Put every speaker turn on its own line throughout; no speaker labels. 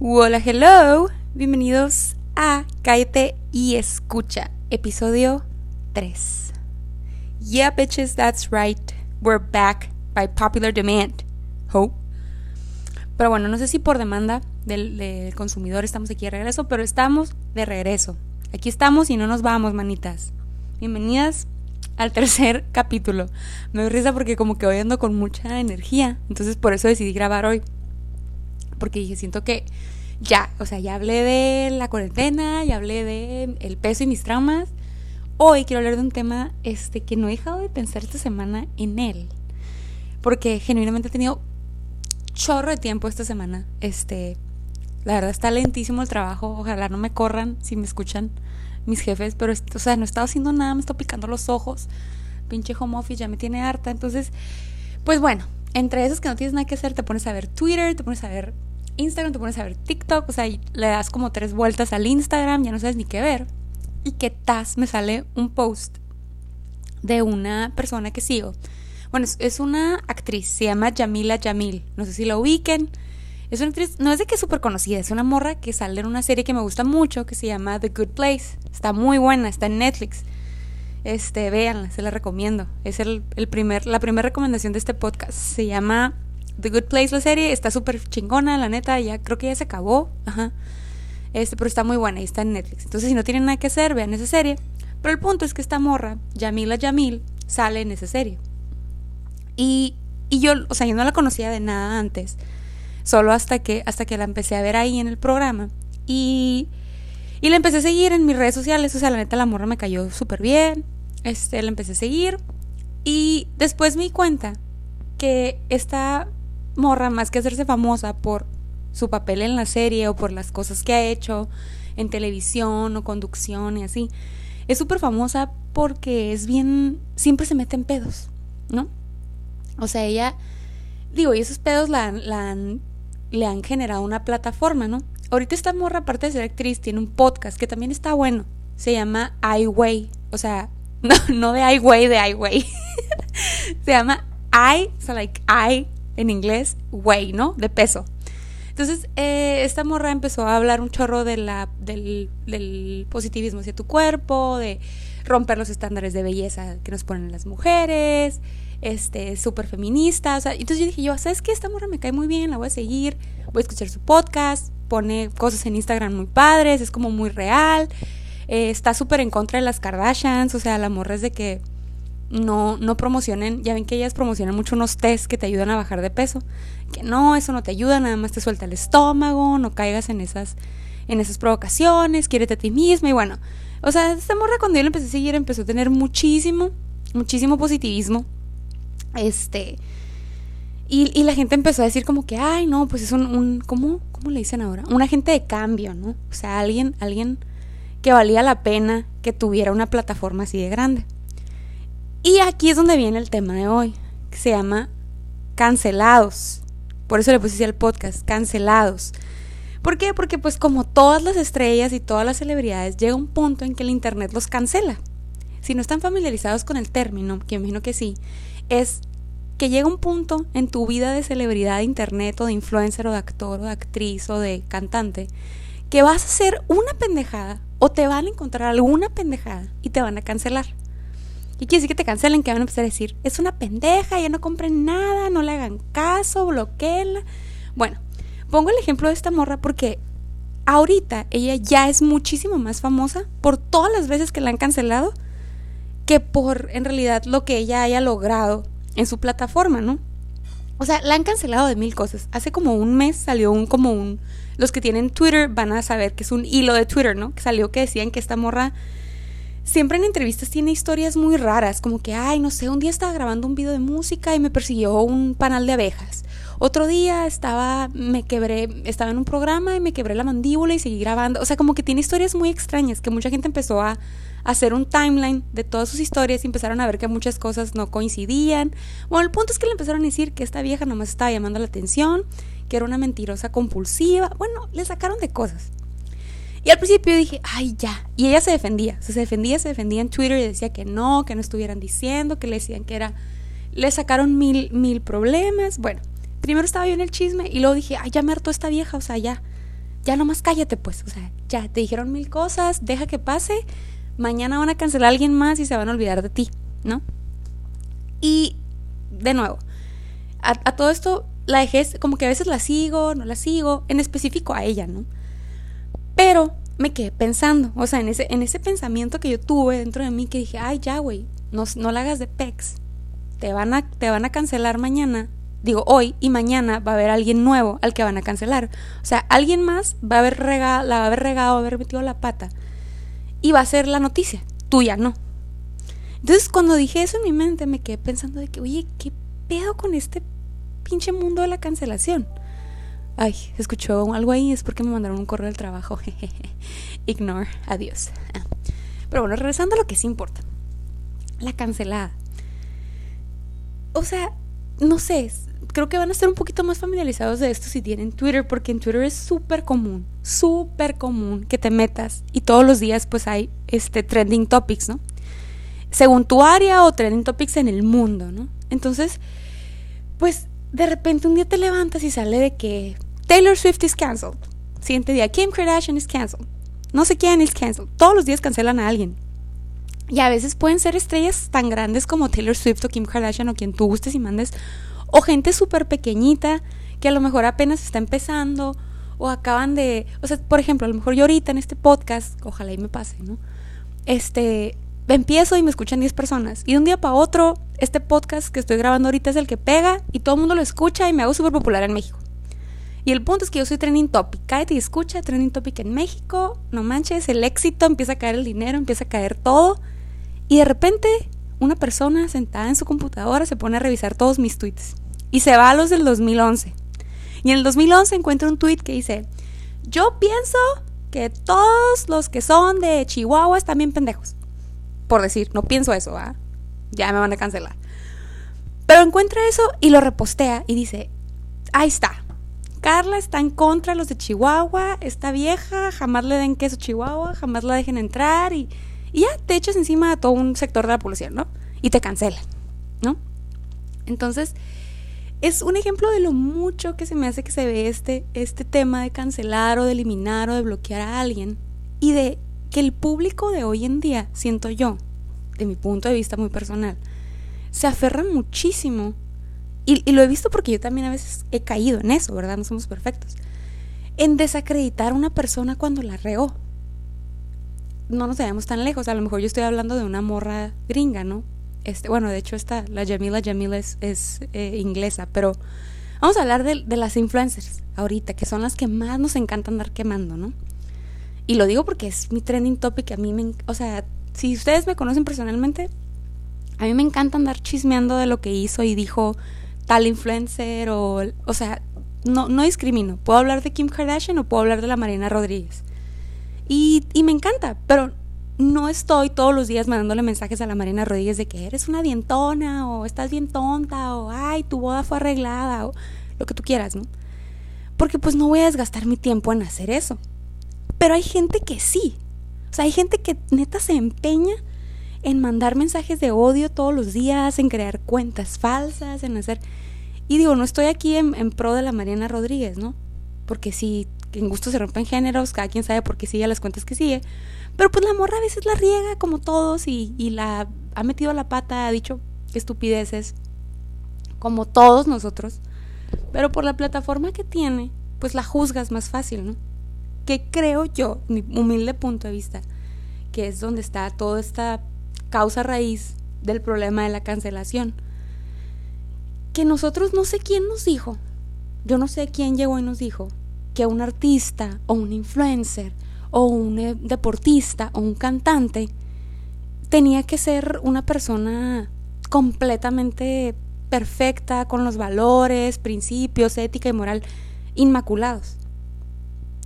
Hola, hello. Bienvenidos a Cállate y Escucha, episodio 3. Yeah, bitches, that's right. We're back by popular demand. Ho. Pero bueno, no sé si por demanda del, del consumidor estamos aquí de regreso, pero estamos de regreso. Aquí estamos y no nos vamos, manitas. Bienvenidas al tercer capítulo. Me doy risa porque como que hoy ando con mucha energía, entonces por eso decidí grabar hoy. Porque dije, siento que ya, o sea, ya hablé de la cuarentena, ya hablé de el peso y mis traumas. Hoy quiero hablar de un tema este que no he dejado de pensar esta semana en él. Porque genuinamente he tenido chorro de tiempo esta semana. Este, la verdad está lentísimo el trabajo. Ojalá no me corran si me escuchan mis jefes, pero o sea, no he estado haciendo nada, me está picando los ojos. Pinche home office ya me tiene harta. Entonces, pues bueno, entre esas que no tienes nada que hacer, te pones a ver Twitter, te pones a ver Instagram, te pones a ver TikTok, o sea, le das como tres vueltas al Instagram, ya no sabes ni qué ver. Y que tas me sale un post de una persona que sigo. Bueno, es, una actriz, se llama Yamila Yamil. No sé si la ubiquen. Es una actriz, no es de que es súper conocida, es una morra que sale en una serie que me gusta mucho que se llama The Good Place. Está muy buena, está en Netflix. Este, véanla, se la recomiendo. Es el, primer, la primera recomendación de este podcast. Se llama The Good Place, la serie, está súper chingona, la neta, ya creo que ya se acabó. Ajá. Este, pero está muy buena y está en Netflix. Entonces, si no tienen nada que hacer, vean esa serie. Pero el punto es que esta morra, Yamila Yamil, sale en esa serie. Y, y yo, o sea, yo no la conocía de nada antes. Solo hasta que, hasta que la empecé a ver ahí en el programa. Y, y la empecé a seguir en mis redes sociales. O sea, la neta, la morra me cayó súper bien. Este, la empecé a seguir. Y después me di cuenta que esta morra, más que hacerse famosa por su papel en la serie o por las cosas que ha hecho en televisión o conducción y así, es súper famosa porque es bien, siempre se mete en pedos, ¿no? O sea, ella, digo, y esos pedos la, la le han generado una plataforma, ¿no? Ahorita esta morra, aparte de ser actriz, tiene un podcast que también está bueno. Se llama iWay. O sea, no, no de iWay, de iWay. se llama I, o sea, like I en inglés, way, ¿no? De peso. Entonces, eh, esta morra empezó a hablar un chorro del, positivismo hacia tu cuerpo, de romper los estándares de belleza que nos ponen las mujeres, este, súper feminista. O sea, entonces yo dije, yo, ¿sabes qué? Esta morra me cae muy bien, la voy a seguir, voy a escuchar su podcast, pone cosas en Instagram muy padres, es como muy real, eh, está súper en contra de las Kardashians, o sea, la morra es de que no, no promocionen, ya ven que ellas promocionan mucho unos test que te ayudan a bajar de peso, que no, eso no te ayuda, nada más te suelta el estómago, no caigas en esas, en esas provocaciones, quiérete a ti misma y bueno, o sea, esta morra cuando yo la empecé a seguir empezó a tener muchísimo, muchísimo positivismo, este, y, y la gente empezó a decir como que, ay, no, pues es un, un ¿cómo, ¿cómo le dicen ahora? Un agente de cambio, ¿no? O sea, alguien, alguien que valía la pena que tuviera una plataforma así de grande. Y aquí es donde viene el tema de hoy, que se llama cancelados. Por eso le puse al podcast, cancelados. ¿Por qué? Porque pues como todas las estrellas y todas las celebridades, llega un punto en que el Internet los cancela. Si no están familiarizados con el término, que imagino que sí, es que llega un punto en tu vida de celebridad de Internet o de influencer o de actor o de actriz o de cantante, que vas a hacer una pendejada o te van a encontrar alguna pendejada y te van a cancelar. Y quiere decir que te cancelen, que van a empezar a decir, es una pendeja, ya no compren nada, no le hagan caso, bloqueenla. Bueno, pongo el ejemplo de esta morra porque ahorita ella ya es muchísimo más famosa por todas las veces que la han cancelado que por en realidad lo que ella haya logrado en su plataforma, ¿no? O sea, la han cancelado de mil cosas. Hace como un mes salió un como un los que tienen Twitter van a saber que es un hilo de Twitter, ¿no? Que salió que decían que esta morra siempre en entrevistas tiene historias muy raras, como que, ay, no sé, un día estaba grabando un video de música y me persiguió un panal de abejas. Otro día estaba, me quebré, estaba en un programa y me quebré la mandíbula y seguí grabando. O sea, como que tiene historias muy extrañas, que mucha gente empezó a, hacer un timeline de todas sus historias y empezaron a ver que muchas cosas no coincidían. Bueno, el punto es que le empezaron a decir que esta vieja nomás estaba llamando la atención, que era una mentirosa compulsiva. Bueno, le sacaron de cosas. Y al principio dije, ay, ya. Y ella se defendía, se defendía, se defendía en Twitter y decía que no, que no estuvieran diciendo, que le decían que era. Le sacaron mil, mil problemas. Bueno, primero estaba yo en el chisme y luego dije, ay, ya me hartó esta vieja, o sea, ya. ya nomás cállate pues, o sea, ya te dijeron mil cosas, deja que pase, mañana van a cancelar a alguien más y se van a olvidar de ti, ¿no? Y de nuevo, a, a todo esto la dejé, como que a veces la sigo, no la sigo, en específico a ella, ¿no? Pero me quedé pensando, o sea, en ese, en ese pensamiento que yo tuve dentro de mí que dije, ay, ya, güey, no, no la hagas de pex. Te van, a, te van a cancelar mañana, digo hoy, y mañana va a haber alguien nuevo al que van a cancelar. O sea, alguien más va a haber regado, la va a haber regado, va a haber metido la pata. Y va a ser la noticia, tuya no. Entonces, cuando dije eso en mi mente, me quedé pensando de que, oye, ¿qué pedo con este pinche mundo de la cancelación? Ay, escuchó algo ahí, es porque me mandaron un correo del trabajo. Ignore, adiós. Ah. Pero bueno, regresando a lo que sí importa. La cancelada. O sea, no sé, creo que van a estar un poquito más familiarizados de esto si tienen Twitter, porque en Twitter es súper común, súper común que te metas y todos los días pues hay este trending topics, ¿no? Según tu área o trending topics en el mundo, ¿no? Entonces, pues de repente un día te levantas y sale de que Taylor Swift is cancelled. Siguiente día, Kim Kardashian is cancelled. No sé quién is cancelled. Todos los días cancelan a alguien. Y a veces pueden ser estrellas tan grandes como Taylor Swift o Kim Kardashian o quien tú gustes y mandes. O gente súper pequeñita que a lo mejor apenas está empezando o acaban de... O sea, por ejemplo, a lo mejor yo ahorita en este podcast, ojalá y me pase, ¿no? Este, empiezo y me escuchan 10 personas. Y de un día para otro, este podcast que estoy grabando ahorita es el que pega y todo el mundo lo escucha y me hago súper popular en México. Y el punto es que yo soy trending topic. Cállate y escucha, trending topic en México. No manches, el éxito, empieza a caer el dinero, empieza a caer todo. Y de repente, una persona sentada en su computadora se pone a revisar todos mis tweets. Y se va a los del 2011. Y en el 2011 encuentra un tweet que dice, yo pienso que todos los que son de Chihuahua están bien pendejos. Por decir, no pienso eso, ¿ah? Ya me van a cancelar. Pero encuentra eso y lo repostea y dice, ahí está, Carla está en contra de los de Chihuahua, está vieja, jamás le den queso a Chihuahua, jamás la dejen entrar y, ya te echas encima a todo un sector de la población, ¿no? Y te cancelan, ¿no? Entonces, es un ejemplo de lo mucho que se me hace que se ve este, este tema de cancelar o de eliminar o de bloquear a alguien y de que el público de hoy en día, siento yo, de mi punto de vista muy personal, se aferra muchísimo y, lo he visto porque yo también a veces he caído en eso, ¿verdad? No somos perfectos. En desacreditar a una persona cuando la reó. No nos vayamos tan lejos. A lo mejor yo estoy hablando de una morra gringa, ¿no? Este, bueno, de hecho, esta, la Jamila Jamila es, es eh, inglesa, pero vamos a hablar de, de, las influencers ahorita, que son las que más nos encanta andar quemando, ¿no? Y lo digo porque es mi trending topic. A mí me. O sea, si ustedes me conocen personalmente, a mí me encanta andar chismeando de lo que hizo y dijo tal influencer o, o sea, no, no discrimino. Puedo hablar de Kim Kardashian o puedo hablar de la Marina Rodríguez. Y, y me encanta, pero no estoy todos los días mandándole mensajes a la Marina Rodríguez de que eres una dientona o estás bien tonta o ay, tu boda fue arreglada o lo que tú quieras, ¿no? Porque pues no voy a desgastar mi tiempo en hacer eso. Pero hay gente que sí. O sea, hay gente que neta se empeña en mandar mensajes de odio todos los días, en crear cuentas falsas, en hacer... Y digo, no estoy aquí en, pro de la Mariana Rodríguez, ¿no? Porque si en gusto se rompen géneros, cada quien sabe por qué sigue las cuentas que sigue. Pero pues la morra a veces la riega como todos y, y la ha metido la pata, ha dicho estupideces, como todos nosotros. Pero por la plataforma que tiene, pues la juzgas más fácil, ¿no? Que creo yo, mi humilde punto de vista, que es donde está toda esta causa raíz del problema de la cancelación. Que nosotros no sé quién nos dijo, yo no sé quién llegó y nos dijo que un artista o un influencer o un eh, deportista o un cantante tenía que ser una persona completamente perfecta, con los valores, principios, ética y moral inmaculados.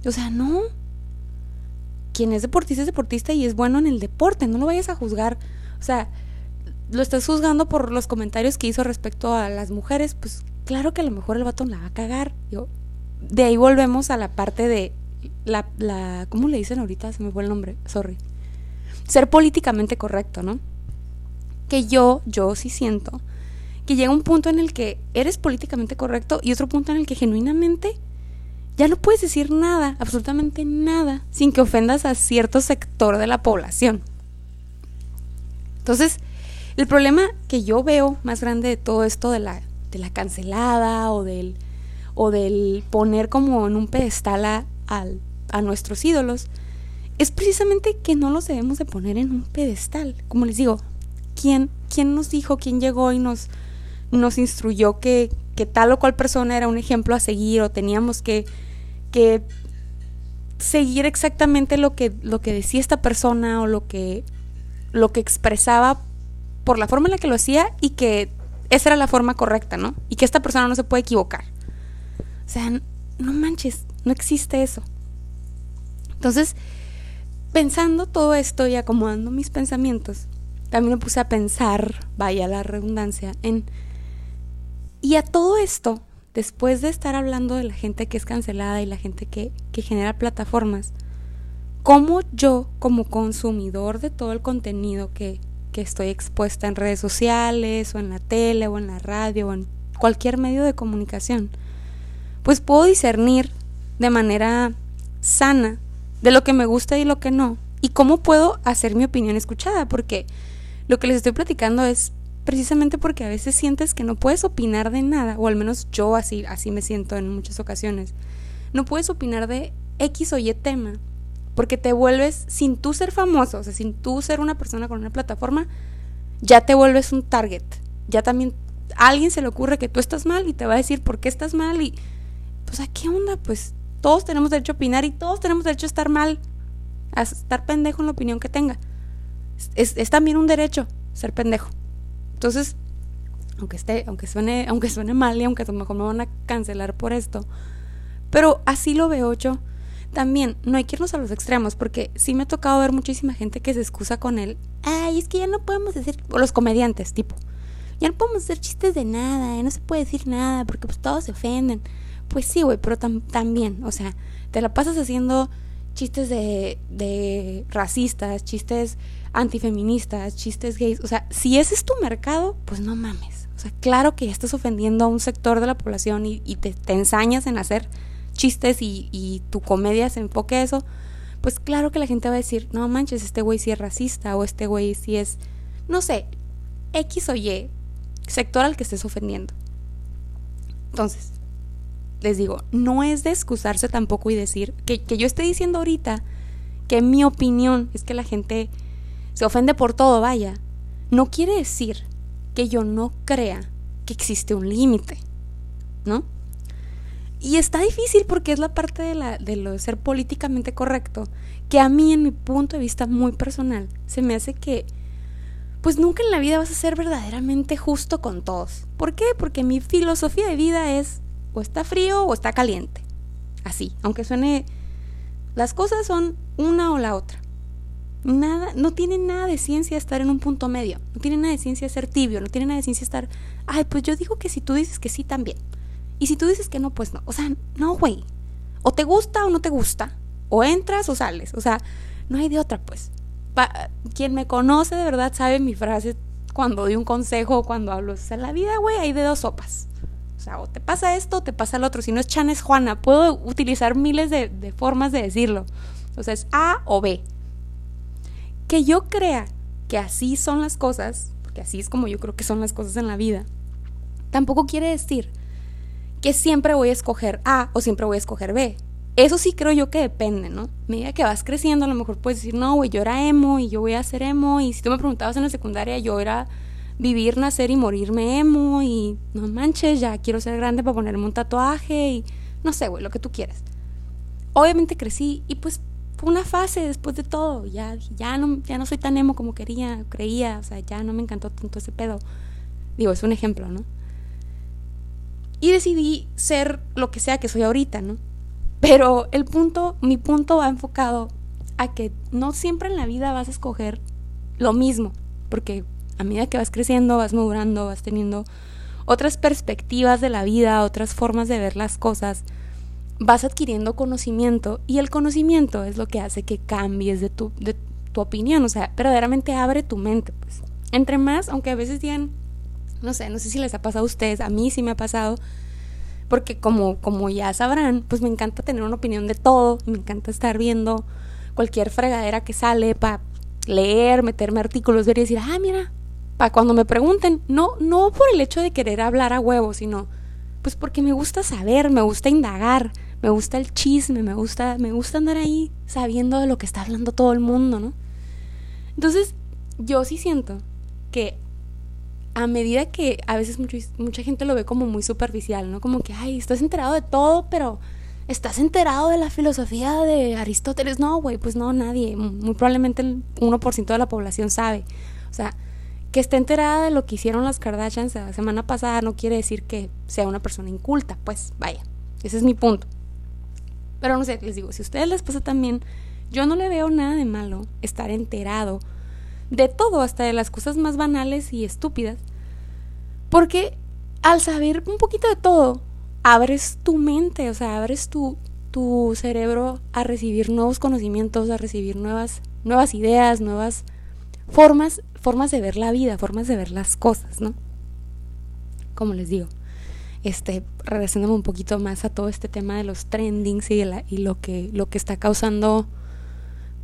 O sea, no, quien es deportista es deportista y es bueno en el deporte, no lo vayas a juzgar. O sea, lo estás juzgando por los comentarios que hizo respecto a las mujeres, pues claro que a lo mejor el vato la va a cagar. Yo, de ahí volvemos a la parte de la, la, ¿cómo le dicen ahorita? Se me fue el nombre, sorry. Ser políticamente correcto, ¿no? Que yo, yo sí siento que llega un punto en el que eres políticamente correcto y otro punto en el que genuinamente ya no puedes decir nada, absolutamente nada, sin que ofendas a cierto sector de la población. Entonces, el problema que yo veo más grande de todo esto de la, de la cancelada o del, o del poner como en un pedestal a, a nuestros ídolos es precisamente que no los debemos de poner en un pedestal. Como les digo, ¿quién, quién nos dijo, quién llegó y nos, nos instruyó que, tal o cual persona era un ejemplo a seguir o teníamos que, que seguir exactamente lo que, lo que decía esta persona o lo que, lo que expresaba por la forma en la que lo hacía y que esa era la forma correcta, ¿no? Y que esta persona no se puede equivocar. O sea, no manches, no existe eso. Entonces, pensando todo esto y acomodando mis pensamientos, también me puse a pensar, vaya la redundancia, en... Y a todo esto, después de estar hablando de la gente que es cancelada y la gente que, que genera plataformas, ¿cómo yo como consumidor de todo el contenido que, que estoy expuesta en redes sociales o en la tele o en la radio o en cualquier medio de comunicación, pues puedo discernir de manera sana de lo que me gusta y lo que no, y cómo puedo hacer mi opinión escuchada, porque lo que les estoy platicando es precisamente porque a veces sientes que no puedes opinar de nada, o al menos yo así, así me siento en muchas ocasiones. No puedes opinar de X o Y tema, porque te vuelves, sin tú ser famoso, o sea, sin tú ser una persona con una plataforma, ya te vuelves un target. Ya también a alguien se le ocurre que tú estás mal y te va a decir por qué estás mal y, pues, ¿a qué onda? Pues todos tenemos derecho a opinar y todos tenemos derecho a estar mal, a estar pendejo en la opinión que tenga. Es, es también un derecho ser pendejo. Entonces, aunque esté, aunque suene, aunque suene mal y aunque a lo mejor me van a cancelar por esto, pero así lo veo yo también no hay que irnos a los extremos, porque sí me ha tocado ver muchísima gente que se excusa con él. Ay, es que ya no podemos decir, o los comediantes, tipo, ya no podemos hacer chistes de nada, no se puede decir nada, porque pues todos se ofenden. Pues sí, güey, pero también, o sea, te la pasas haciendo chistes de, de racistas, chistes antifeministas, chistes gays. O sea, si ese es tu mercado, pues no mames. O sea, claro que ya estás ofendiendo a un sector de la población y, te, ensañas en hacer chistes y, tu comedia se enfoque a eso, pues claro que la gente va a decir, no manches, este güey sí es racista o este güey sí es, no sé, X o Y, sector al que estés ofendiendo. Entonces, les digo, no es de excusarse tampoco y decir que, que yo esté diciendo ahorita que mi opinión es que la gente se ofende por todo, vaya. No quiere decir que yo no crea que existe un límite, ¿no? Y está difícil porque es la parte de, la, de lo de ser políticamente correcto, que a mí, en mi punto de vista muy personal, se me hace que, pues nunca en la vida vas a ser verdaderamente justo con todos. ¿Por qué? Porque mi filosofía de vida es o está frío o está caliente. Así, aunque suene... Las cosas son una o la otra. Nada, no tiene nada de ciencia estar en un punto medio. No tiene nada de ciencia ser tibio. No tiene nada de ciencia estar. Ay, pues yo digo que si tú dices que sí también. Y si tú dices que no, pues no. O sea, no, güey. O te gusta o no te gusta. O entras o sales. O sea, no hay de otra, pues. quien me conoce de verdad sabe mi frase cuando doy un consejo o cuando hablo. O sea, la vida, güey, hay de dos sopas. O sea, o te pasa esto o te pasa el otro. Si no es Chan, es Juana. Puedo utilizar miles de, de formas de decirlo. O sea, es A o B. Que yo crea que así son las cosas, porque así es como yo creo que son las cosas en la vida, tampoco quiere decir que siempre voy a escoger A o siempre voy a escoger B. Eso sí creo yo que depende, ¿no? A medida que vas creciendo, a lo mejor puedes decir, no, güey, yo era emo y yo voy a ser emo. Y si tú me preguntabas en la secundaria, yo era vivir, nacer y morirme emo. Y no manches, ya quiero ser grande para ponerme un tatuaje. Y no sé, güey, lo que tú quieras. Obviamente crecí y pues una fase después de todo. Ya, ya, no, ya no soy tan emo como quería, creía. O sea, ya no me encantó tanto ese pedo. Digo, es un ejemplo, ¿no? y decidí ser lo que sea que soy ahorita, ¿no? Pero el punto, mi punto va enfocado a que no siempre en la vida vas a escoger lo mismo, porque a medida que vas creciendo, vas madurando, vas teniendo otras perspectivas de la vida, otras formas de ver las cosas, vas adquiriendo conocimiento y el conocimiento es lo que hace que cambies de tu, de tu opinión, o sea, verdaderamente abre tu mente, pues. Entre más, aunque a veces digan, no sé, no sé si les ha pasado a ustedes, a mí sí me ha pasado, porque como, como ya sabrán, pues me encanta tener una opinión de todo, me encanta estar viendo cualquier fregadera que sale para leer, meterme artículos, ver y decir, ah, mira, para cuando me pregunten, no, no por el hecho de querer hablar a huevo, sino pues porque me gusta saber, me gusta indagar, me gusta el chisme, me gusta, me gusta andar ahí sabiendo de lo que está hablando todo el mundo, ¿no? Entonces, yo sí siento que a medida que a veces mucha gente lo ve como muy superficial, ¿no? Como que, ay, estás enterado de todo, pero estás enterado de la filosofía de Aristóteles. No, güey, pues no, nadie. Muy probablemente el 1% de la población sabe. O sea, que esté enterada de lo que hicieron las Kardashians la semana pasada no quiere decir que sea una persona inculta. Pues vaya, ese es mi punto. Pero no sé, les digo, si a ustedes les pasa también, yo no le veo nada de malo estar enterado de todo, hasta de las cosas más banales y estúpidas. Porque al saber un poquito de todo, abres tu mente, o sea, abres tu, tu cerebro a recibir nuevos conocimientos, a recibir nuevas, nuevas ideas, nuevas formas, formas de ver la vida, formas de ver las cosas, ¿no? Como les digo, este, regresándome un poquito más a todo este tema de los trendings y, y lo que, lo que está causando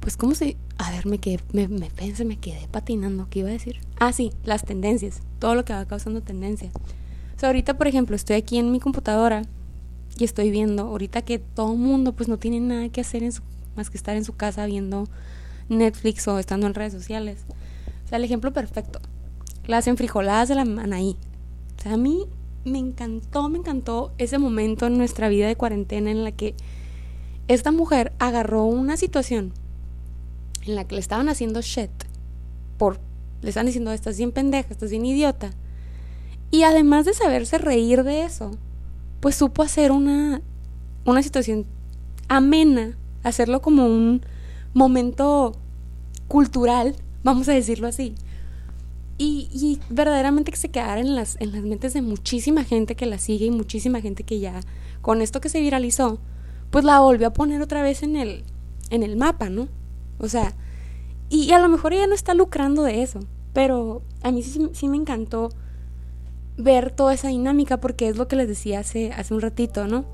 pues cómo se... A ver, me quedé, me, me pensé, me quedé patinando, ¿qué iba a decir? Ah, sí, las tendencias, todo lo que va causando tendencia. O sea, ahorita, por ejemplo, estoy aquí en mi computadora y estoy viendo, ahorita que todo el mundo pues no tiene nada que hacer más que estar en su casa viendo Netflix o estando en redes sociales. O sea, el ejemplo perfecto, las enfrijoladas de la Anaí. O sea, a mí me encantó, me encantó ese momento en nuestra vida de cuarentena en la que esta mujer agarró una situación en la que le estaban haciendo shit por le están diciendo estás bien pendeja, estás bien idiota. Y además de saberse reír de eso, pues supo hacer una una situación amena, hacerlo como un momento cultural, vamos a decirlo así. Y, y, verdaderamente que se quedara en las, en las mentes de muchísima gente que la sigue y muchísima gente que ya, con esto que se viralizó, pues la volvió a poner otra vez en el, en el mapa, ¿no? O sea, y, a lo mejor ella no está lucrando de eso, pero a mí sí, sí, me encantó ver toda esa dinámica porque es lo que les decía hace, hace un ratito, ¿no?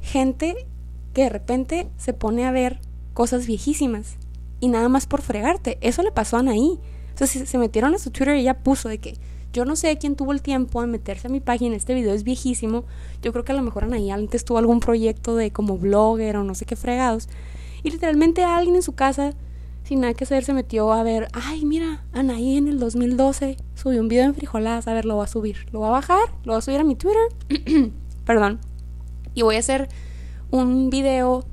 Gente que de repente se pone a ver cosas viejísimas y nada más por fregarte. Eso le pasó a Anaí. Sea, se, metieron a su Twitter y ella puso de que yo no sé quién tuvo el tiempo de meterse a mi página, este video es viejísimo. Yo creo que a lo mejor Anaí antes tuvo algún proyecto de como blogger o no sé qué fregados. Y literalmente alguien en su casa sin nada que hacer, se metió a ver, ay, mira, Anaí en el 2012 subió un video en frijoladas, a ver, lo voy a subir, lo voy a bajar, lo voy a subir a mi Twitter, perdón, y voy a hacer un video,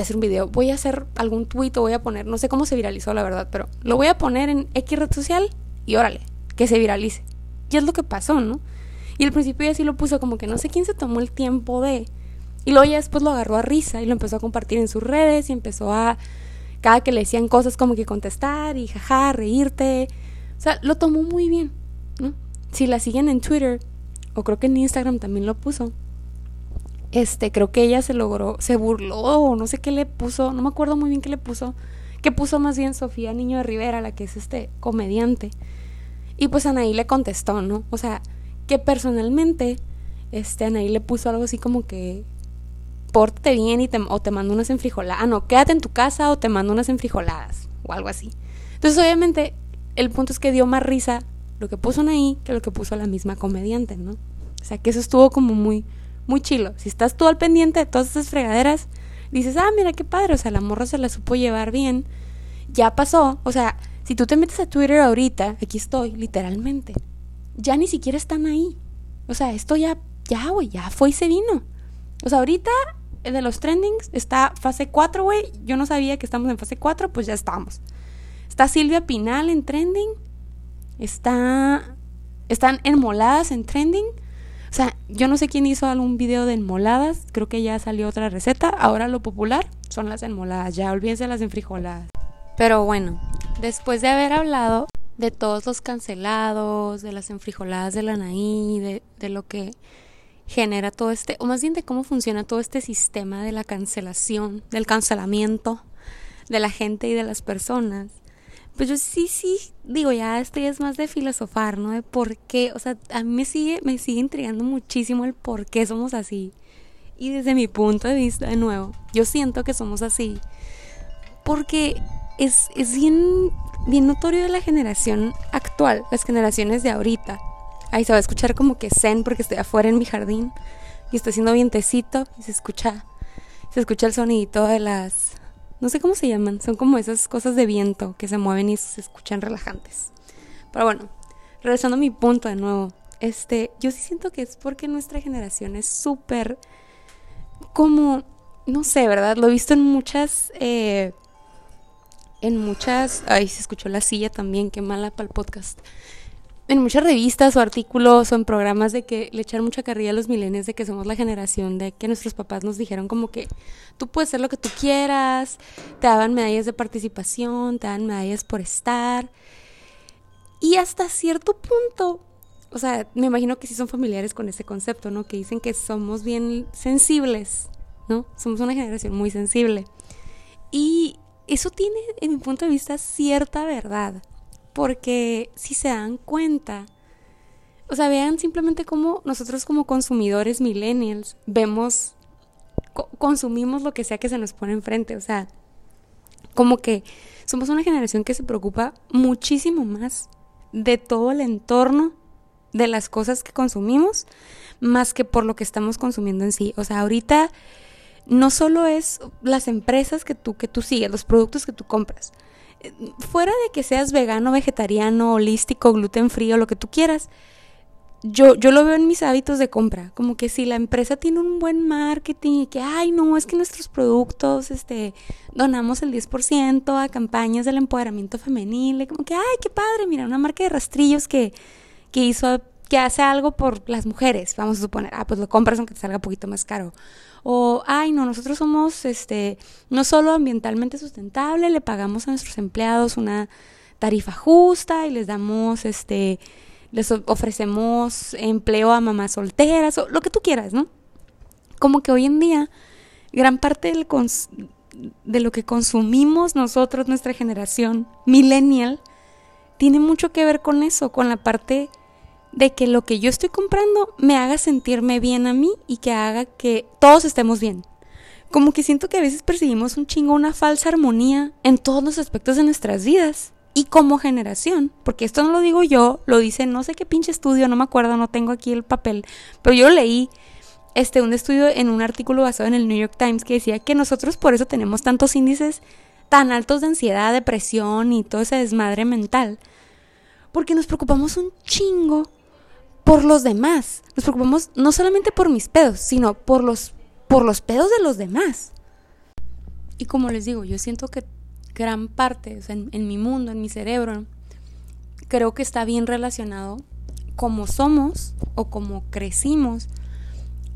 a hacer un video, voy a hacer algún tweet o voy a poner, no sé cómo se viralizó la verdad, pero lo voy a poner en X red social y órale, que se viralice. Y es lo que pasó, ¿no? Y al principio ya sí lo puso como que no sé quién se tomó el tiempo de... Y luego ya después lo agarró a risa y lo empezó a compartir en sus redes y empezó a cada que le decían cosas como que contestar y jaja, reírte. O sea, lo tomó muy bien, ¿no? Si la siguen en Twitter, o creo que en Instagram también lo puso, este, creo que ella se logró, se burló, o no sé qué le puso, no me acuerdo muy bien qué le puso, que puso más bien Sofía Niño de Rivera, la que es este comediante. Y pues Anaí le contestó, ¿no? O sea, que personalmente, este, Anaí le puso algo así como que pórtate bien y te, o te mando unas enfrijoladas. Ah, no, quédate en tu casa o te mando unas enfrijoladas o algo así. Entonces, obviamente, el punto es que dio más risa lo que puso ahí que lo que puso la misma comediante, ¿no? O sea, que eso estuvo como muy, muy chilo. Si estás tú al pendiente de todas esas fregaderas, dices, ah, mira qué padre, o sea, la morra se la supo llevar bien. Ya pasó, o sea, si tú te metes a Twitter ahorita, aquí estoy, literalmente, ya ni siquiera están ahí. O sea, esto ya, ya, güey, ya fue y se vino. O sea, ahorita de los trendings está fase 4, güey. Yo no sabía que estamos en fase 4, pues ya estamos. Está Silvia Pinal en trending. Está. Están enmoladas en trending. O sea, yo no sé quién hizo algún video de enmoladas. Creo que ya salió otra receta. Ahora lo popular son las enmoladas. Ya olvídense las enfrijoladas. Pero bueno, después de haber hablado de todos los cancelados, de las enfrijoladas de la Naí, de, de lo que genera todo este, o más bien de cómo funciona todo este sistema de la cancelación, del cancelamiento de la gente y de las personas. Pues yo sí, sí, digo, ya estoy es más de filosofar, ¿no? De por qué, o sea, a mí me sigue, me sigue intrigando muchísimo el por qué somos así. Y desde mi punto de vista, de nuevo, yo siento que somos así. Porque es, es bien, bien notorio de la generación actual, las generaciones de ahorita. Ahí se va a escuchar como que zen porque estoy afuera en mi jardín y está haciendo vientecito y se escucha, se escucha el sonidito de las, no sé cómo se llaman, son como esas cosas de viento que se mueven y se escuchan relajantes. Pero bueno, regresando a mi punto de nuevo, este, yo sí siento que es porque nuestra generación es súper como, no sé, ¿verdad? Lo he visto en muchas, eh, en muchas, ay, se escuchó la silla también, qué mala para el podcast. En muchas revistas o artículos o en programas de que le echan mucha carrilla a los milenios de que somos la generación de que nuestros papás nos dijeron como que tú puedes hacer lo que tú quieras, te daban medallas de participación, te dan medallas por estar. Y hasta cierto punto o sea, me imagino que sí son familiares con ese concepto, ¿no? Que dicen que somos bien sensibles, ¿no? Somos una generación muy sensible. Y eso tiene, en mi punto de vista, cierta verdad. Porque si se dan cuenta, o sea, vean simplemente cómo nosotros como consumidores millennials vemos, consumimos lo que sea que se nos pone enfrente. O sea, como que somos una generación que se preocupa muchísimo más de todo el entorno de las cosas que consumimos más que por lo que estamos consumiendo en sí. O sea, ahorita no solo es las empresas que tú, que tú sigues, los productos que tú compras. Fuera de que seas vegano, vegetariano, holístico, gluten frío, lo que tú quieras, yo, yo lo veo en mis hábitos de compra. Como que si la empresa tiene un buen marketing y que, ay, no, es que nuestros productos, este, donamos el 10% a campañas del empoderamiento femenil, como que, ay, qué padre, mira, una marca de rastrillos que que hizo que hace algo por las mujeres, vamos a suponer, ah, pues lo compras aunque te salga un poquito más caro. O, ay, no, nosotros somos, este, no solo ambientalmente sustentable, le pagamos a nuestros empleados una tarifa justa y les damos, este, les ofrecemos empleo a mamás solteras, o lo que tú quieras, ¿no? Como que hoy en día, gran parte de lo que consumimos nosotros, nuestra generación millennial, tiene mucho que ver con eso, con la parte de que lo que yo estoy comprando me haga sentirme bien a mí y que haga que todos estemos bien. Como que siento que a veces percibimos un chingo una falsa armonía en todos los aspectos de nuestras vidas. Y como generación, porque esto no lo digo yo, lo dice no sé qué pinche estudio, no me acuerdo, no tengo aquí el papel, pero yo leí este un estudio en un artículo basado en el New York Times que decía que nosotros por eso tenemos tantos índices tan altos de ansiedad, depresión y todo ese desmadre mental. Porque nos preocupamos un chingo por los demás. Nos preocupamos no solamente por mis pedos, sino por los, por los pedos de los demás. Y como les digo, yo siento que gran parte, en, en mi mundo, en mi cerebro, creo que está bien relacionado como somos o como crecimos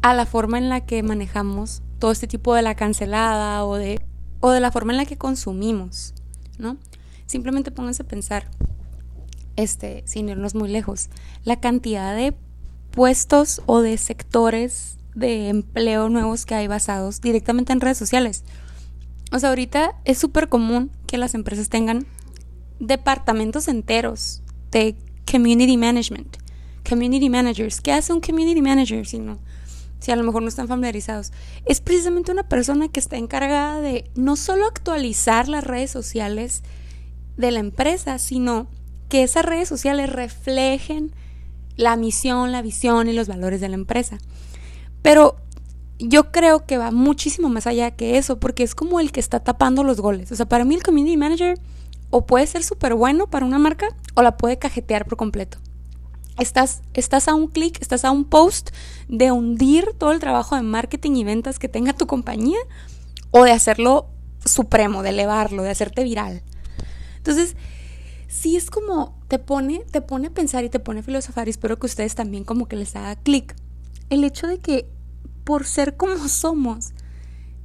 a la forma en la que manejamos todo este tipo de la cancelada o de, o de la forma en la que consumimos, ¿no? Simplemente pónganse a pensar, este, sin irnos muy lejos, la cantidad de puestos o de sectores de empleo nuevos que hay basados directamente en redes sociales. O sea, ahorita es súper común que las empresas tengan departamentos enteros de community management, community managers. ¿Qué hace un community manager si no? Si a lo mejor no están familiarizados. Es precisamente una persona que está encargada de no solo actualizar las redes sociales de la empresa, sino que esas redes sociales reflejen la misión, la visión y los valores de la empresa. Pero yo creo que va muchísimo más allá que eso, porque es como el que está tapando los goles. O sea, para mí el community manager o puede ser súper bueno para una marca o la puede cajetear por completo. Estás, estás a un clic, estás a un post de hundir todo el trabajo de marketing y ventas que tenga tu compañía o de hacerlo supremo, de elevarlo, de hacerte viral. Entonces, sí es como te pone, te pone a pensar y te pone a filosofar y espero que ustedes también como que les haga clic. El hecho de que por ser como somos,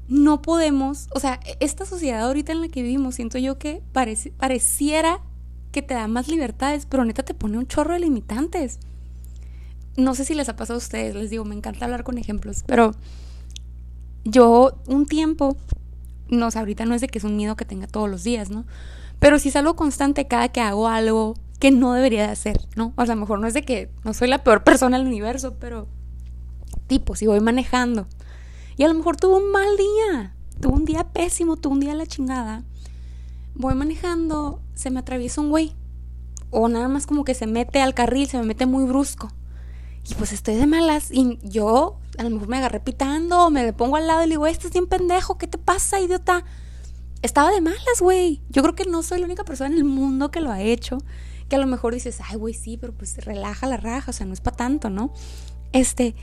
no podemos, o sea, esta sociedad ahorita en la que vivimos, siento yo que pareciera que te da más libertades, pero neta te pone un chorro de limitantes. No sé si les ha pasado a ustedes, les digo, me encanta hablar con ejemplos, pero yo un tiempo, no sé, ahorita no es de que es un miedo que tenga todos los días, ¿no? Pero si es algo constante cada que hago algo que no debería de hacer, ¿no? O sea, a lo mejor no es de que no soy la peor persona del universo, pero tipo, si voy manejando Y a lo mejor tuvo un mal día, tuvo un día pésimo, tuvo un día la chingada. Voy manejando, se me atraviesa un güey. O nada más como que se mete al carril, se me mete muy brusco. Y pues estoy de malas. Y yo a lo mejor me agarré pitando, me pongo al lado y le digo, estás bien pendejo, ¿qué te pasa, idiota? Estaba de malas, güey. Yo creo que no soy la única persona en el mundo que lo ha hecho. Que a lo mejor dices, ay, güey, sí, pero pues relaja la raja, o sea, no es para tanto, ¿no? Este.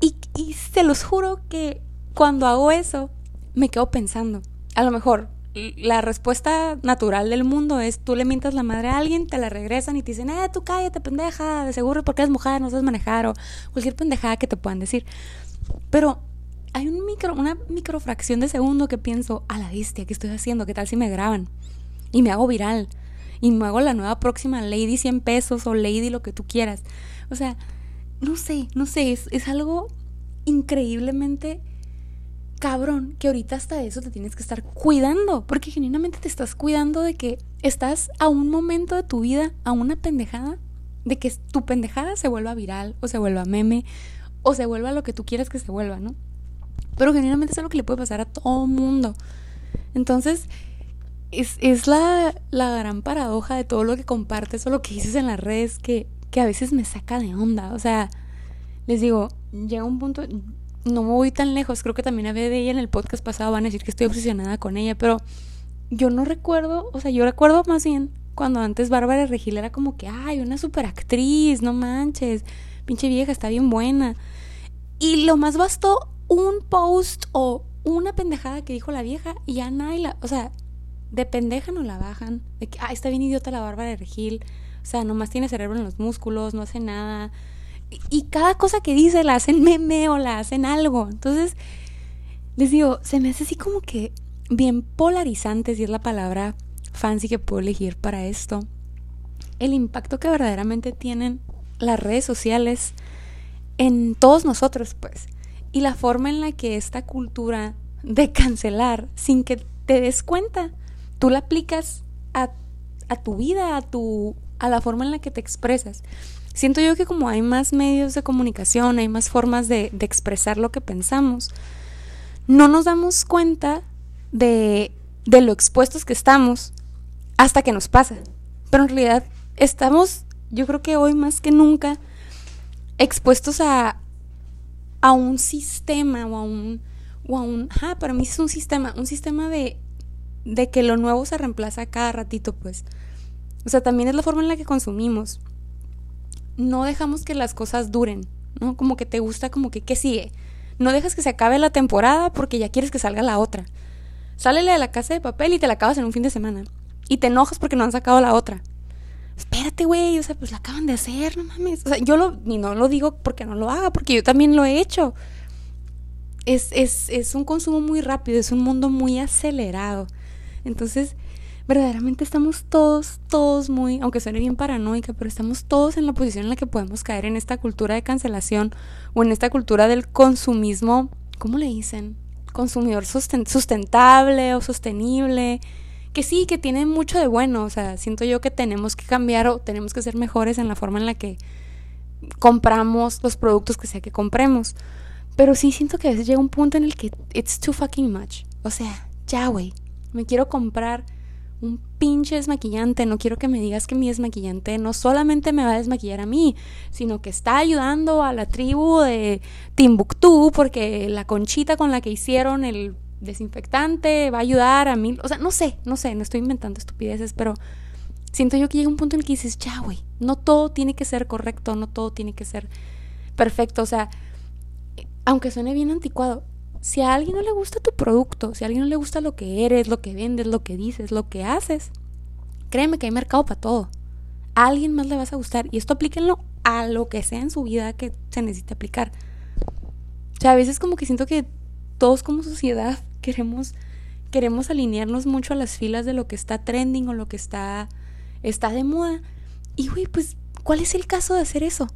Y, y se los juro que cuando hago eso, me quedo pensando. A lo mejor la respuesta natural del mundo es tú le mientas la madre a alguien, te la regresan y te dicen, eh, tú cállate, pendeja, de seguro porque eres mujer, no sabes manejar o cualquier pendejada que te puedan decir. Pero hay un micro, una microfracción de segundo que pienso, a la bestia, ¿qué estoy haciendo? ¿Qué tal si me graban? Y me hago viral. Y me hago la nueva próxima Lady 100 pesos o Lady lo que tú quieras. O sea, no sé, no sé, es, es algo increíblemente cabrón que ahorita hasta eso te tienes que estar cuidando, porque genuinamente te estás cuidando de que estás a un momento de tu vida, a una pendejada, de que tu pendejada se vuelva viral o se vuelva meme o se vuelva lo que tú quieras que se vuelva, ¿no? Pero genuinamente es algo que le puede pasar a todo mundo. Entonces, es, es la, la, gran paradoja de todo lo que compartes o lo que dices en las redes que, que a veces me saca de onda. O sea, les digo, llega un punto, no me voy tan lejos, creo que también había de ella en el podcast pasado, van a decir que estoy obsesionada con ella, pero yo no recuerdo, o sea, yo recuerdo más bien cuando antes Bárbara Regil era como que, ay, una super actriz, no manches, pinche vieja, está bien buena. Y lo más bastó un post o una pendejada que dijo la vieja y ya nadie la, o sea, de pendeja no la bajan, de que, ay, está bien idiota la Bárbara de Regil, o sea, nomás tiene cerebro en los músculos, no hace nada, y cada cosa que dice la hacen meme o la hacen algo. Entonces, les digo, se me hace así como que bien polarizante, si es la palabra fancy que puedo elegir para esto. El impacto que verdaderamente tienen las redes sociales en todos nosotros, pues. Y la forma en la que esta cultura de cancelar sin que te des cuenta, tú la aplicas a, a tu vida, a, tu, a la forma en la que te expresas siento yo que como hay más medios de comunicación, hay más formas de, expresar lo que pensamos, no nos damos cuenta de, de lo expuestos que estamos hasta que nos pasa. Pero en realidad estamos, yo creo que hoy más que nunca, expuestos a, a un sistema o a un, o a un, ah, para mí es un sistema, un sistema de, de que lo nuevo se reemplaza cada ratito, pues. O sea, también es la forma en la que consumimos no dejamos que las cosas duren, ¿no? Como que te gusta, como que, ¿qué sigue? No dejas que se acabe la temporada porque ya quieres que salga la otra. Sálele de la casa de papel y te la acabas en un fin de semana. Y te enojas porque no han sacado la otra. Espérate, güey, o sea, pues la acaban de hacer, no mames. O sea, yo lo, y no lo digo porque no lo haga, porque yo también lo he hecho. Es, es, es un consumo muy rápido, es un mundo muy acelerado. Entonces, verdaderamente estamos todos, todos muy, aunque suene bien paranoica, pero estamos todos en la posición en la que podemos caer en esta cultura de cancelación o en esta cultura del consumismo, ¿cómo le dicen? Consumidor sustentable o sostenible, que sí, que tiene mucho de bueno, o sea, siento yo que tenemos que cambiar o tenemos que ser mejores en la forma en la que compramos los productos que sea que compremos. Pero sí siento que a veces llega un punto en el que it's too fucking much. O sea, ya, güey, me quiero comprar un pinche desmaquillante. No quiero que me digas que mi desmaquillante no solamente me va a desmaquillar a mí, sino que está ayudando a la tribu de Timbuktu porque la conchita con la que hicieron el desinfectante va a ayudar a mí. O sea, no sé, no sé, no estoy inventando estupideces, pero siento yo que llega un punto en el que dices, ya, güey, no todo tiene que ser correcto, no todo tiene que ser perfecto. O sea, aunque suene bien anticuado, si a alguien no le gusta tu producto, si a alguien no le gusta lo que eres, lo que vendes, lo que dices, lo que haces, créeme que hay mercado para todo. A alguien más le vas a gustar y esto aplíquenlo a lo que sea en su vida que se necesite aplicar. O sea, a veces como que siento que todos como sociedad queremos queremos alinearnos mucho a las filas de lo que está trending o lo que está está de moda. Y güey, pues ¿cuál es el caso de hacer eso?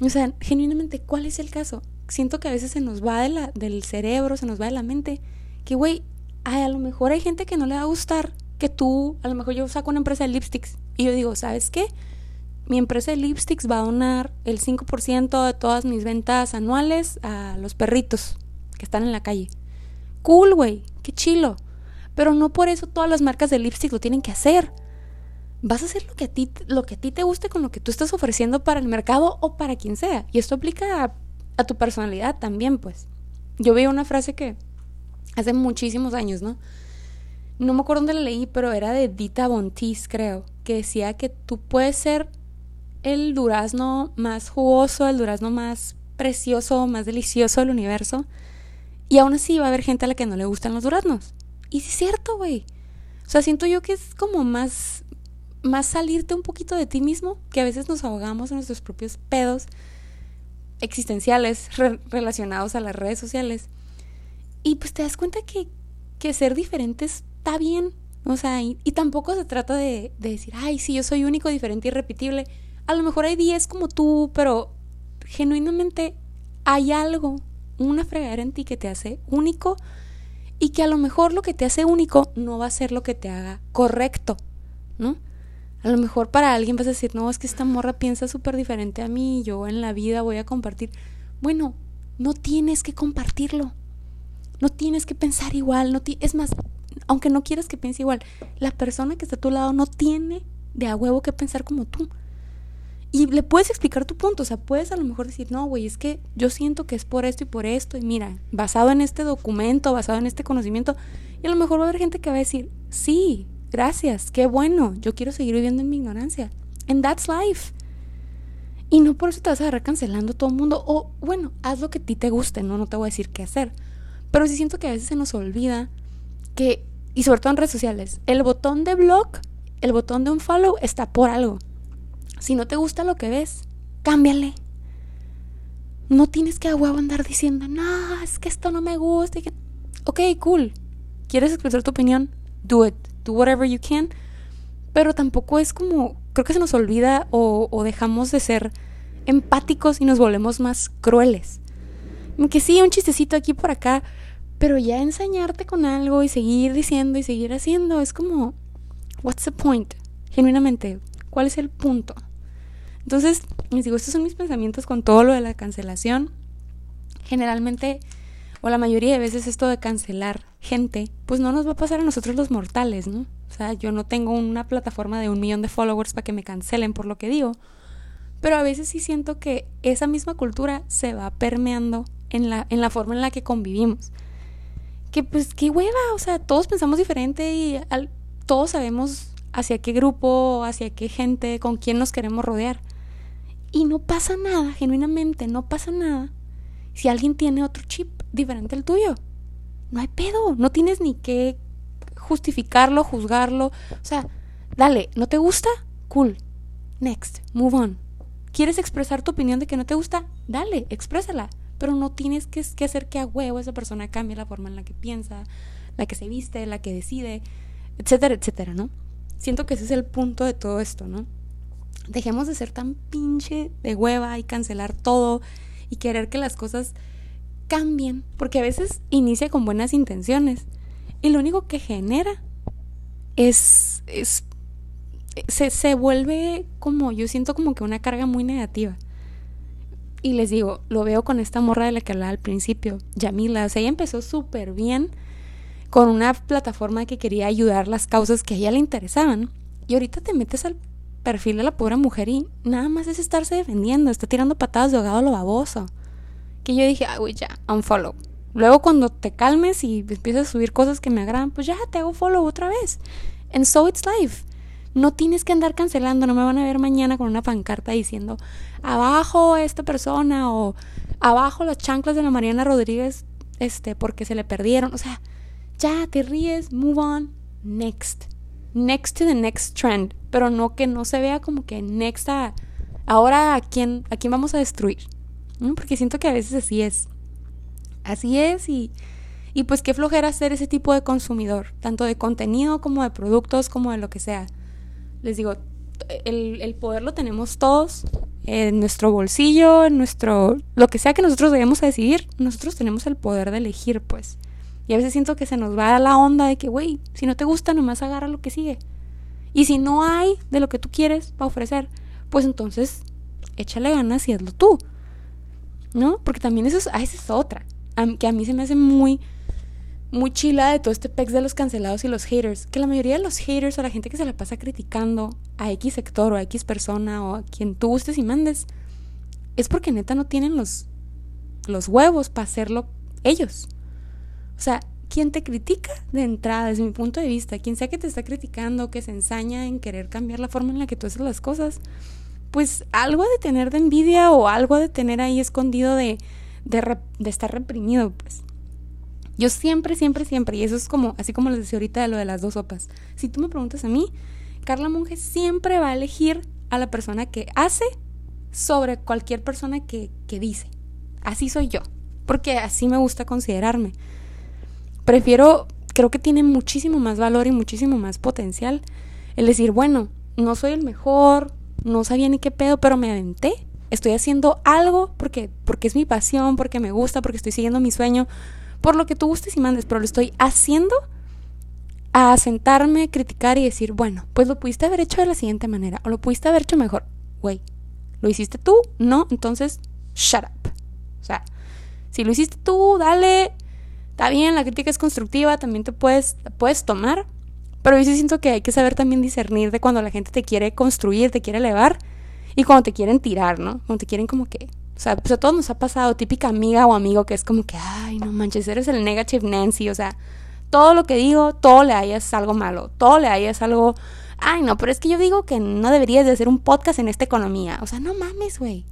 O sea, genuinamente, ¿cuál es el caso? siento que a veces se nos va de la, del cerebro, se nos va de la mente, que güey, a lo mejor hay gente que no le va a gustar que tú, a lo mejor yo saco una empresa de lipsticks y yo digo, ¿sabes qué? Mi empresa de lipsticks va a donar el 5% de todas mis ventas anuales a los perritos, que están en la calle. Cool, güey, qué chilo. Pero no por eso todas las marcas de lipstick lo tienen que hacer. Vas a hacer lo que a ti, lo que a ti te guste con lo que tú estás ofreciendo para el mercado o para quien sea. Y esto aplica a, a tu personalidad también, pues. Yo vi una frase que hace muchísimos años, ¿no? No me acuerdo dónde la leí, pero era de Dita Bontis, creo, que decía que tú puedes ser el durazno más jugoso, el durazno más precioso, más delicioso del universo, y aún así va a haber gente a la que no le gustan los duraznos. Y sí es cierto, güey. O sea, siento yo que es como más más salirte un poquito de ti mismo, que a veces nos ahogamos en nuestros propios pedos existenciales relacionados a las redes sociales. Y pues te das cuenta que, que ser diferente está bien. O sea, y, tampoco se trata de, de, decir, ay, sí, yo soy único, diferente y repetible. A lo mejor hay 10 como tú, pero genuinamente hay algo, una fregadera en ti que te hace único y que a lo mejor lo que te hace único no va a ser lo que te haga correcto, ¿no? A lo mejor para alguien vas a decir, no, es que esta morra piensa súper diferente a mí, yo en la vida voy a compartir. Bueno, no tienes que compartirlo. No tienes que pensar igual. No es más, aunque no quieras que piense igual, la persona que está a tu lado no tiene de a huevo que pensar como tú. Y le puedes explicar tu punto, o sea, puedes a lo mejor decir, no, güey, es que yo siento que es por esto y por esto, y mira, basado en este documento, basado en este conocimiento, y a lo mejor va a haber gente que va a decir, sí, Gracias, qué bueno. Yo quiero seguir viviendo en mi ignorancia. And that's life. Y no por eso te vas a agarrar cancelando a todo el mundo. O bueno, haz lo que a ti te guste, no, no te voy a decir qué hacer. Pero sí siento que a veces se nos olvida que, y sobre todo en redes sociales, el botón de blog, el botón de un follow está por algo. Si no te gusta lo que ves, cámbiale. No tienes que a huevo andar diciendo, no, es que esto no me gusta. Ok, cool. ¿Quieres expresar tu opinión? Do it do whatever you can, pero tampoco es como, creo que se nos olvida o, o dejamos de ser empáticos y nos volvemos más crueles. Que sí, un chistecito aquí por acá, pero ya ensañarte con algo y seguir diciendo y seguir haciendo es como, what's the point? Genuinamente, ¿cuál es el punto? Entonces, les digo, estos son mis pensamientos con todo lo de la cancelación. Generalmente o la mayoría de veces esto de cancelar gente, pues no nos va a pasar a nosotros los mortales, ¿no? O sea, yo no tengo una plataforma de un millón de followers para que me cancelen por lo que digo, pero a veces sí siento que esa misma cultura se va permeando en la, en la forma en la que convivimos. Que pues qué hueva, o sea, todos pensamos diferente y todos sabemos hacia qué grupo, hacia qué gente, con quién nos queremos rodear. Y no pasa nada, genuinamente, no pasa nada si alguien tiene otro chip diferente al tuyo. No hay pedo, no tienes ni que justificarlo, juzgarlo. O sea, dale, ¿no te gusta? Cool. Next, move on. ¿Quieres expresar tu opinión de que no te gusta? Dale, exprésala. Pero no tienes que, que hacer que a huevo esa persona cambie la forma en la que piensa, la que se viste, la que decide, etcétera, etcétera, ¿no? Siento que ese es el punto de todo esto, ¿no? Dejemos de ser tan pinche de hueva y cancelar todo y querer que las cosas cambien, porque a veces inicia con buenas intenciones y lo único que genera es, es se, se vuelve como, yo siento como que una carga muy negativa. Y les digo, lo veo con esta morra de la que hablaba al principio, Yamila. O sea, ella empezó súper bien con una plataforma que quería ayudar las causas que a ella le interesaban. Y ahorita te metes al perfil de la pobre mujer y nada más es estarse defendiendo, está tirando patadas de ahogado a lo baboso. Que yo dije, ay, güey, ya, unfollow. Luego cuando te calmes y empiezas a subir cosas que me agradan, pues ya te hago follow otra vez. And so it's life. No tienes que andar cancelando, no me van a ver mañana con una pancarta diciendo abajo esta persona o abajo las chanclas de la Mariana Rodríguez este porque se le perdieron, o sea, ya te ríes, move on, next next to the next trend, pero no que no se vea como que next a ahora a quién, a quién vamos a destruir. Porque siento que a veces así es. Así es y, y pues qué flojera ser ese tipo de consumidor, tanto de contenido como de productos, como de lo que sea. Les digo, el, el poder lo tenemos todos en nuestro bolsillo, en nuestro... lo que sea que nosotros debemos decidir, nosotros tenemos el poder de elegir, pues. Y a veces siento que se nos va a la onda de que, güey, si no te gusta, nomás agarra lo que sigue. Y si no hay de lo que tú quieres para ofrecer, pues entonces échale ganas y hazlo tú. ¿No? Porque también eso es, ah, esa es otra. que a mí se me hace muy, muy chila de todo este pex de los cancelados y los haters. Que la mayoría de los haters o la gente que se la pasa criticando a X sector o a X persona o a quien tú gustes y mandes, es porque neta no tienen los, los huevos para hacerlo ellos. O sea, quien te critica de entrada, desde mi punto de vista, quien sea que te está criticando, que se ensaña en querer cambiar la forma en la que tú haces las cosas, pues algo de tener de envidia o algo de tener ahí escondido de, de, de estar reprimido, pues. Yo siempre, siempre, siempre, y eso es como, así como les decía ahorita de lo de las dos sopas, si tú me preguntas a mí, Carla Monge siempre va a elegir a la persona que hace sobre cualquier persona que, que dice. Así soy yo, porque así me gusta considerarme. Prefiero, creo que tiene muchísimo más valor y muchísimo más potencial el decir, bueno, no soy el mejor, no sabía ni qué pedo, pero me aventé. Estoy haciendo algo porque, porque es mi pasión, porque me gusta, porque estoy siguiendo mi sueño, por lo que tú gustes y mandes, pero lo estoy haciendo a sentarme, criticar y decir, bueno, pues lo pudiste haber hecho de la siguiente manera, o lo pudiste haber hecho mejor. Güey, ¿lo hiciste tú? No, entonces, shut up. O sea, si lo hiciste tú, dale. Está bien, la crítica es constructiva, también te puedes, puedes tomar, pero yo sí siento que hay que saber también discernir de cuando la gente te quiere construir, te quiere elevar y cuando te quieren tirar, ¿no? Cuando te quieren como que... O sea, pues a todos nos ha pasado, típica amiga o amigo que es como que, ay, no manches, eres el negative Nancy, o sea, todo lo que digo, todo le hayas algo malo, todo le hayas algo, ay, no, pero es que yo digo que no deberías de hacer un podcast en esta economía, o sea, no mames, güey.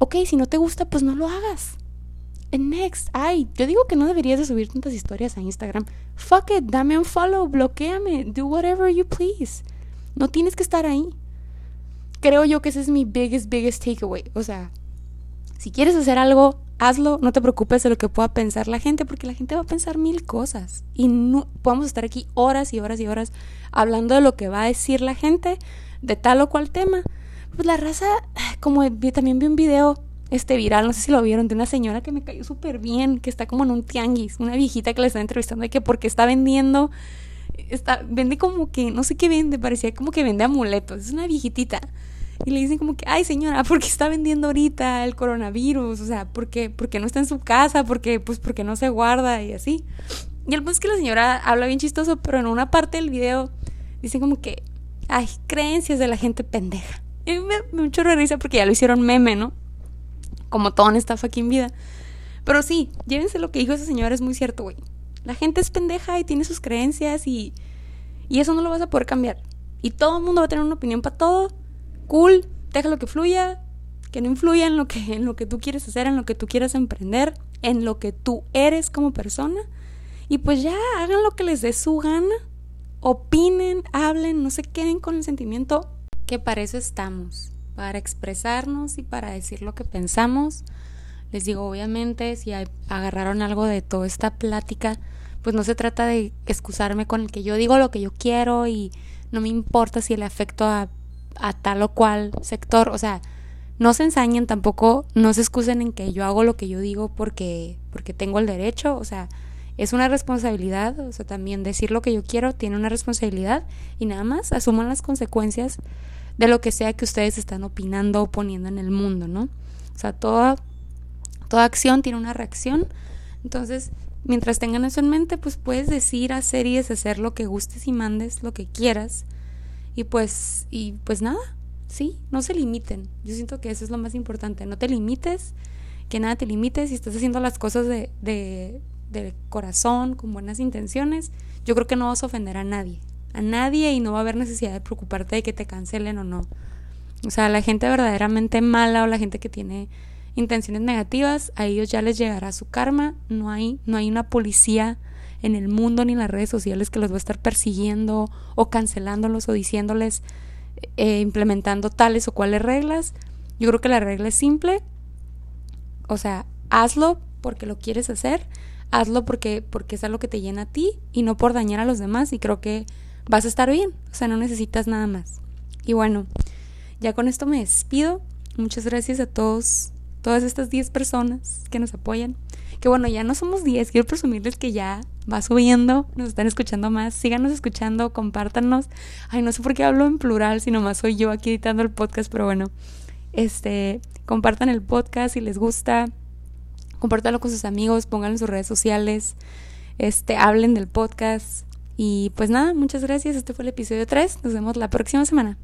Ok, si no te gusta, pues no lo hagas next, ay, yo digo que no deberías de subir tantas historias a Instagram. Fuck it, dame un follow, bloqueame, do whatever you please. No tienes que estar ahí. Creo yo que ese es mi biggest, biggest takeaway. O sea, si quieres hacer algo, hazlo, no te preocupes de lo que pueda pensar la gente, porque la gente va a pensar mil cosas. Y no, podemos estar aquí horas y horas y horas hablando de lo que va a decir la gente de tal o cual tema. Pues la raza, como también vi un video este viral, no sé si lo vieron, de una señora que me cayó súper bien, que está como en un tianguis, una viejita que le está entrevistando de que porque está vendiendo, está, vende como que, no sé qué vende, parecía como que vende amuletos, es una viejitita. Y le dicen como que, ay señora, ¿por qué está vendiendo ahorita el coronavirus? O sea, ¿por qué, no está en su casa? porque Pues porque no se guarda y así. Y el punto es que la señora habla bien chistoso, pero en una parte del video dice como que, ay, creencias de la gente pendeja. Y me, me mucho risa porque ya lo hicieron meme, ¿no? Como todo en esta fucking vida. Pero sí, llévense lo que dijo esa señora, es muy cierto, güey. La gente es pendeja y tiene sus creencias y, y eso no lo vas a poder cambiar. Y todo el mundo va a tener una opinión para todo. Cool, déjalo que fluya, que no influya en lo que, en lo que tú quieres hacer, en lo que tú quieras emprender, en lo que tú eres como persona. Y pues ya, hagan lo que les dé su gana. Opinen, hablen, no se queden con el sentimiento que para eso estamos para expresarnos y para decir lo que pensamos. Les digo, obviamente, si agarraron algo de toda esta plática, pues no se trata de excusarme con el que yo digo lo que yo quiero y no me importa si le afecto a, a tal o cual sector. O sea, no se ensañen tampoco, no se excusen en que yo hago lo que yo digo porque, porque tengo el derecho. O sea, es una responsabilidad, o sea, también decir lo que yo quiero tiene una responsabilidad y nada más asuman las consecuencias de lo que sea que ustedes están opinando o poniendo en el mundo, ¿no? O sea, toda, toda acción tiene una reacción. Entonces, mientras tengan eso en mente, pues puedes decir, hacer y deshacer lo que gustes y mandes, lo que quieras. Y pues, y pues nada, sí, no se limiten. Yo siento que eso es lo más importante. No te limites, que nada te limites. Si estás haciendo las cosas de, de, de corazón, con buenas intenciones, yo creo que no vas a ofender a nadie a nadie y no va a haber necesidad de preocuparte de que te cancelen o no. O sea, la gente verdaderamente mala o la gente que tiene intenciones negativas, a ellos ya les llegará su karma. No hay, no hay una policía en el mundo ni en las redes sociales que los va a estar persiguiendo o cancelándolos o diciéndoles, eh, implementando tales o cuales reglas. Yo creo que la regla es simple. O sea, hazlo porque lo quieres hacer, hazlo porque, porque es algo que te llena a ti y no por dañar a los demás. Y creo que vas a estar bien, o sea, no necesitas nada más. Y bueno, ya con esto me despido. Muchas gracias a todos, todas estas 10 personas que nos apoyan. Que bueno, ya no somos 10, quiero presumirles que ya va subiendo, nos están escuchando más. Síganos escuchando, compártanos. Ay, no sé por qué hablo en plural, si nomás soy yo aquí editando el podcast, pero bueno, este, compartan el podcast si les gusta compártanlo con sus amigos, pónganlo en sus redes sociales, este, hablen del podcast. Y pues nada, muchas gracias. Este fue el episodio 3. Nos vemos la próxima semana.